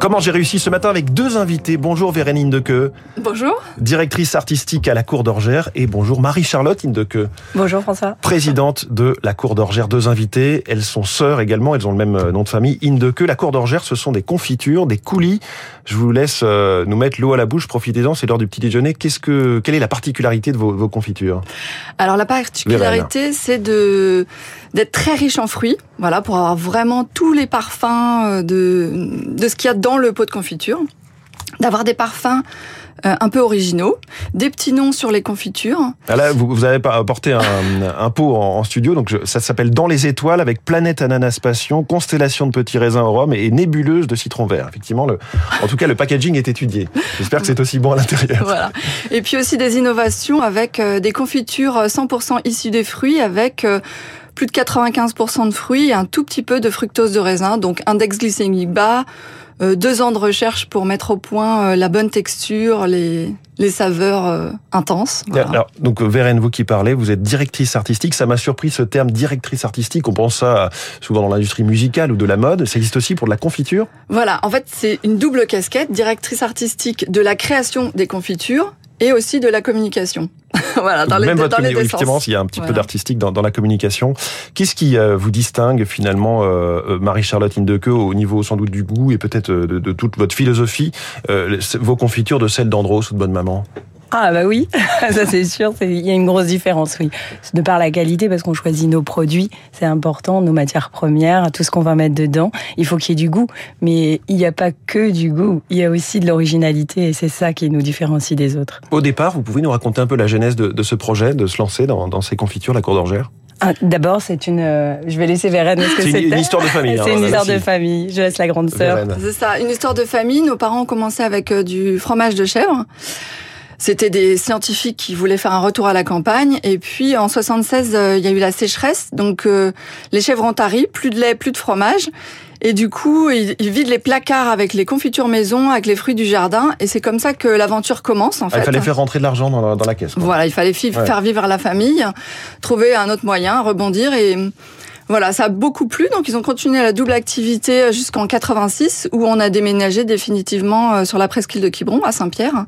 Comment j'ai réussi ce matin avec deux invités. Bonjour Vérène Indeke. Bonjour. Directrice artistique à la Cour d'Orgère. Et bonjour Marie-Charlotte Indeke. Bonjour François. Présidente de la Cour d'Orgère. Deux invités. Elles sont sœurs également. Elles ont le même euh, nom de famille. Indeke. La Cour d'Orgère, ce sont des confitures, des coulis. Je vous laisse euh, nous mettre l'eau à la bouche. Profitez-en. C'est l'heure du petit déjeuner. Qu'est-ce que, quelle est la particularité de vos, vos confitures? Alors la particularité, c'est de d'être très riche en fruits. Voilà, pour avoir vraiment tous les parfums euh, de de ce qu'il y a dans le pot de confiture, d'avoir des parfums euh, un peu originaux, des petits noms sur les confitures. Ah là, vous, vous avez apporté un, un pot en, en, studio, donc je, ça s'appelle Dans les étoiles avec Planète Ananas Passion, Constellation de petits raisins au rhum et Nébuleuse de citron vert. Effectivement, le, en tout cas, le packaging est étudié. J'espère que c'est aussi bon à l'intérieur. Voilà. Et puis aussi des innovations avec euh, des confitures 100% issues des fruits avec euh, plus de 95% de fruits et un tout petit peu de fructose de raisin, donc index glycémique bas, euh, deux ans de recherche pour mettre au point euh, la bonne texture, les, les saveurs euh, intenses. Voilà. Alors, donc Vérène, vous qui parlez, vous êtes directrice artistique. Ça m'a surpris ce terme directrice artistique. On pense ça souvent dans l'industrie musicale ou de la mode. Ça existe aussi pour de la confiture? Voilà, en fait c'est une double casquette, directrice artistique de la création des confitures et aussi de la communication. voilà, dans Même les, votre dans les deux effectivement, il y a un petit voilà. peu d'artistique dans, dans, la communication. Qu'est-ce qui euh, vous distingue finalement, euh, Marie-Charlotte Indeke, au niveau sans doute du goût et peut-être de, de, toute votre philosophie, euh, vos confitures de celle d'Andros ou de Bonne Maman? Ah bah oui, ça c'est sûr, il y a une grosse différence, oui. De par la qualité, parce qu'on choisit nos produits, c'est important, nos matières premières, tout ce qu'on va mettre dedans, il faut qu'il y ait du goût. Mais il n'y a pas que du goût, il y a aussi de l'originalité et c'est ça qui nous différencie des autres. Au départ, vous pouvez nous raconter un peu la genèse de, de ce projet, de se lancer dans, dans ces confitures, la Cour d'Orgère ah, D'abord, c'est une. Euh, je vais laisser Vérène. C'est une, une, histoire de famille. c'est une histoire de famille. Je laisse la grande sœur. C'est ça, une histoire de famille. Nos parents ont commencé avec euh, du fromage de chèvre. C'était des scientifiques qui voulaient faire un retour à la campagne. Et puis en 76, euh, il y a eu la sécheresse, donc euh, les chèvres ont tari, plus de lait, plus de fromage. Et du coup, ils, ils vident les placards avec les confitures maison, avec les fruits du jardin. Et c'est comme ça que l'aventure commence, en fait. Ah, il fallait faire rentrer de l'argent dans, la, dans la caisse. Quoi. Voilà, il fallait faire vivre la famille, trouver un autre moyen, rebondir et voilà, ça a beaucoup plu, donc ils ont continué la double activité jusqu'en 86, où on a déménagé définitivement sur la presqu'île de Quiberon, à Saint-Pierre,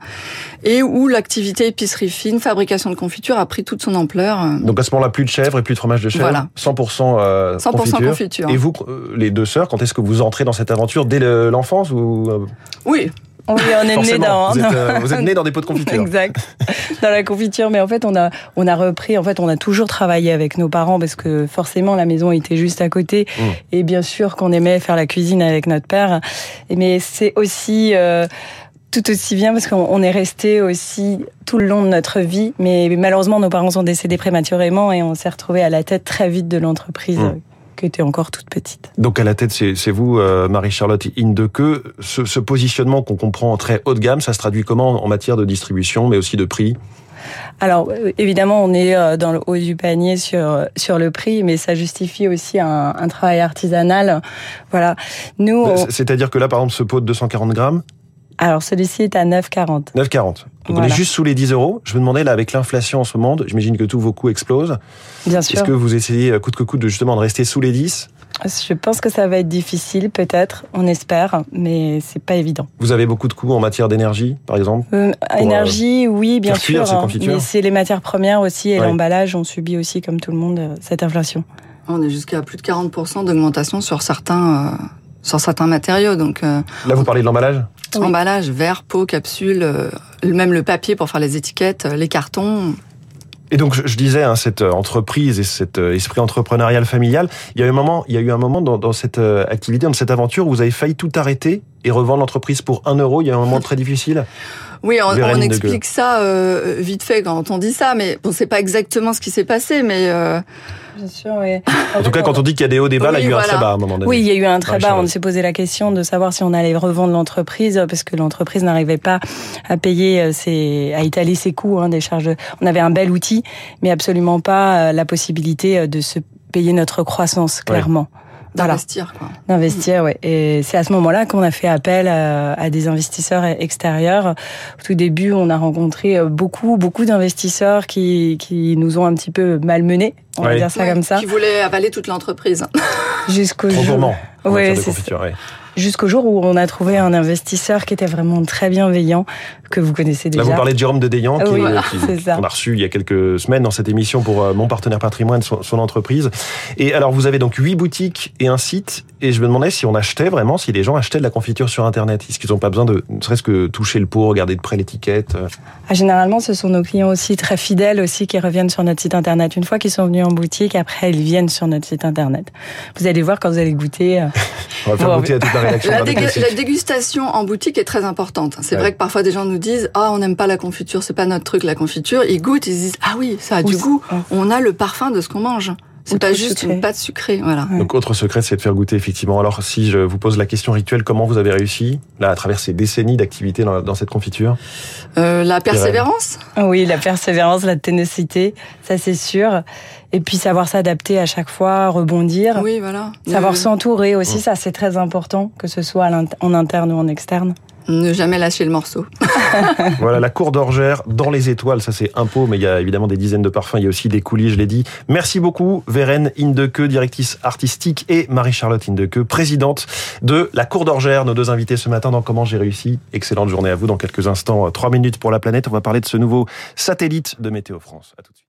et où l'activité épicerie fine, fabrication de confiture a pris toute son ampleur. Donc à ce moment-là, plus de chèvre et plus de fromage de chèvre, voilà. 100%, euh, 100 confiture. confiture. Et vous, les deux sœurs, quand est-ce que vous entrez dans cette aventure? Dès l'enfance ou Oui, oui, on est né dans. Vous êtes, euh, vous êtes né dans des pots de confiture. exact. Dans la confiture, mais en fait, on a, on a repris. En fait, on a toujours travaillé avec nos parents parce que forcément, la maison était juste à côté. Mmh. Et bien sûr qu'on aimait faire la cuisine avec notre père. Mais c'est aussi. Euh, tout aussi bien parce qu'on est resté aussi tout le long de notre vie, mais malheureusement nos parents sont décédés prématurément et on s'est retrouvé à la tête très vite de l'entreprise. Mmh qui était encore toute petite. Donc à la tête, c'est vous, euh, Marie-Charlotte Indeke. Ce, ce positionnement qu'on comprend très haut de gamme, ça se traduit comment en matière de distribution, mais aussi de prix? Alors évidemment, on est euh, dans le haut du panier sur sur le prix, mais ça justifie aussi un, un travail artisanal. Voilà. Nous, on... c'est-à-dire que là, par exemple, ce pot de 240 grammes, alors celui-ci est à 9,40. 9,40. Donc voilà. on est juste sous les 10 euros. Je me demandais là avec l'inflation en ce moment, j'imagine que tous vos coûts explosent. Bien sûr. Est-ce que vous essayez coûte que coûte de justement de rester sous les 10 Je pense que ça va être difficile, peut-être, on espère, mais c'est pas évident. Vous avez beaucoup de coûts en matière d'énergie, par exemple? Euh, Énergie, euh, oui, bien sûr. Hein, mais c'est les matières premières aussi et ouais. l'emballage, on subit aussi comme tout le monde cette inflation. On est jusqu'à plus de 40% d'augmentation sur certains. Euh sur certains matériaux. Donc euh, là, vous parlez de l'emballage? Oui. Emballage, verre, pot, capsule, euh, même le papier pour faire les étiquettes, les cartons. Et donc, je, disais, hein, cette entreprise et cet euh, esprit entrepreneurial familial, il y a eu un moment, il y a eu un moment dans, dans cette euh, activité, dans cette aventure, où vous avez failli tout arrêter et revendre l'entreprise pour un euro. Il y a un moment très difficile. Oui, on, on explique ça euh, vite fait quand on dit ça, mais bon, c'est pas exactement ce qui s'est passé, mais. Euh... Bien sûr, oui. En tout cas, quand on dit qu'il y a des hauts, des bas, oui, là, il y a eu voilà. un très bas à un moment donné. Oui, il y a eu un très bas. On s'est posé la question de savoir si on allait revendre l'entreprise, parce que l'entreprise n'arrivait pas à payer ses, à étaler ses coûts, hein, des charges. On avait un bel outil, mais absolument pas la possibilité de se payer notre croissance, clairement. D'investir. Quoi. D'investir, oui. Et c'est à ce moment-là qu'on a fait appel à, des investisseurs extérieurs. Au tout début, on a rencontré beaucoup, beaucoup d'investisseurs qui, qui nous ont un petit peu malmenés on va dire ça comme ça. Qui voulaient avaler toute l'entreprise. Jusqu'au jour. Oui, c'est ça jusqu'au jour où on a trouvé un investisseur qui était vraiment très bienveillant, que vous connaissez déjà. Là, vous parlez de Jérôme de Deyan, qui, qu'on a reçu il y a quelques semaines dans cette émission pour euh, Mon Partenaire Patrimoine, son, son, entreprise. Et alors, vous avez donc huit boutiques et un site, et je me demandais si on achetait vraiment, si les gens achetaient de la confiture sur Internet. Est-ce qu'ils n'ont pas besoin de, ne serait-ce que toucher le pot, regarder de près l'étiquette euh ah, Généralement, ce sont nos clients aussi très fidèles aussi qui reviennent sur notre site Internet. Une fois qu'ils sont venus en boutique, après, ils viennent sur notre site Internet. Vous allez voir quand vous allez goûter. Euh, on va faire goûter à toute la rédaction la dégustation en boutique est très importante. C'est vrai que parfois des gens nous disent ah on n'aime pas la confiture, c'est pas notre truc la confiture. Ils goûtent, ils disent ah oui ça a du goût. On a le parfum de ce qu'on mange. C'est pas juste une pâte sucrée, voilà. Donc autre secret, c'est de faire goûter effectivement. Alors si je vous pose la question rituelle, comment vous avez réussi là à travers ces décennies d'activité dans, cette confiture euh, La persévérance? Oui, la persévérance, la ténacité, ça c'est sûr. Et puis savoir s'adapter à chaque fois, rebondir. Oui, voilà. Savoir s'entourer aussi, ça c'est très important, que ce soit en interne ou en externe. Ne jamais lâcher le morceau. voilà, la cour d'orgère dans les étoiles, ça c'est un pot, mais il y a évidemment des dizaines de parfums, il y a aussi des coulis, je l'ai dit. Merci beaucoup, Vérène Indeke, directrice artistique, et Marie-Charlotte Indeke, présidente de la cour d'orgère, nos deux invités ce matin dans Comment j'ai réussi. Excellente journée à vous. Dans quelques instants, trois minutes pour la planète, on va parler de ce nouveau satellite de Météo France. À tout de suite.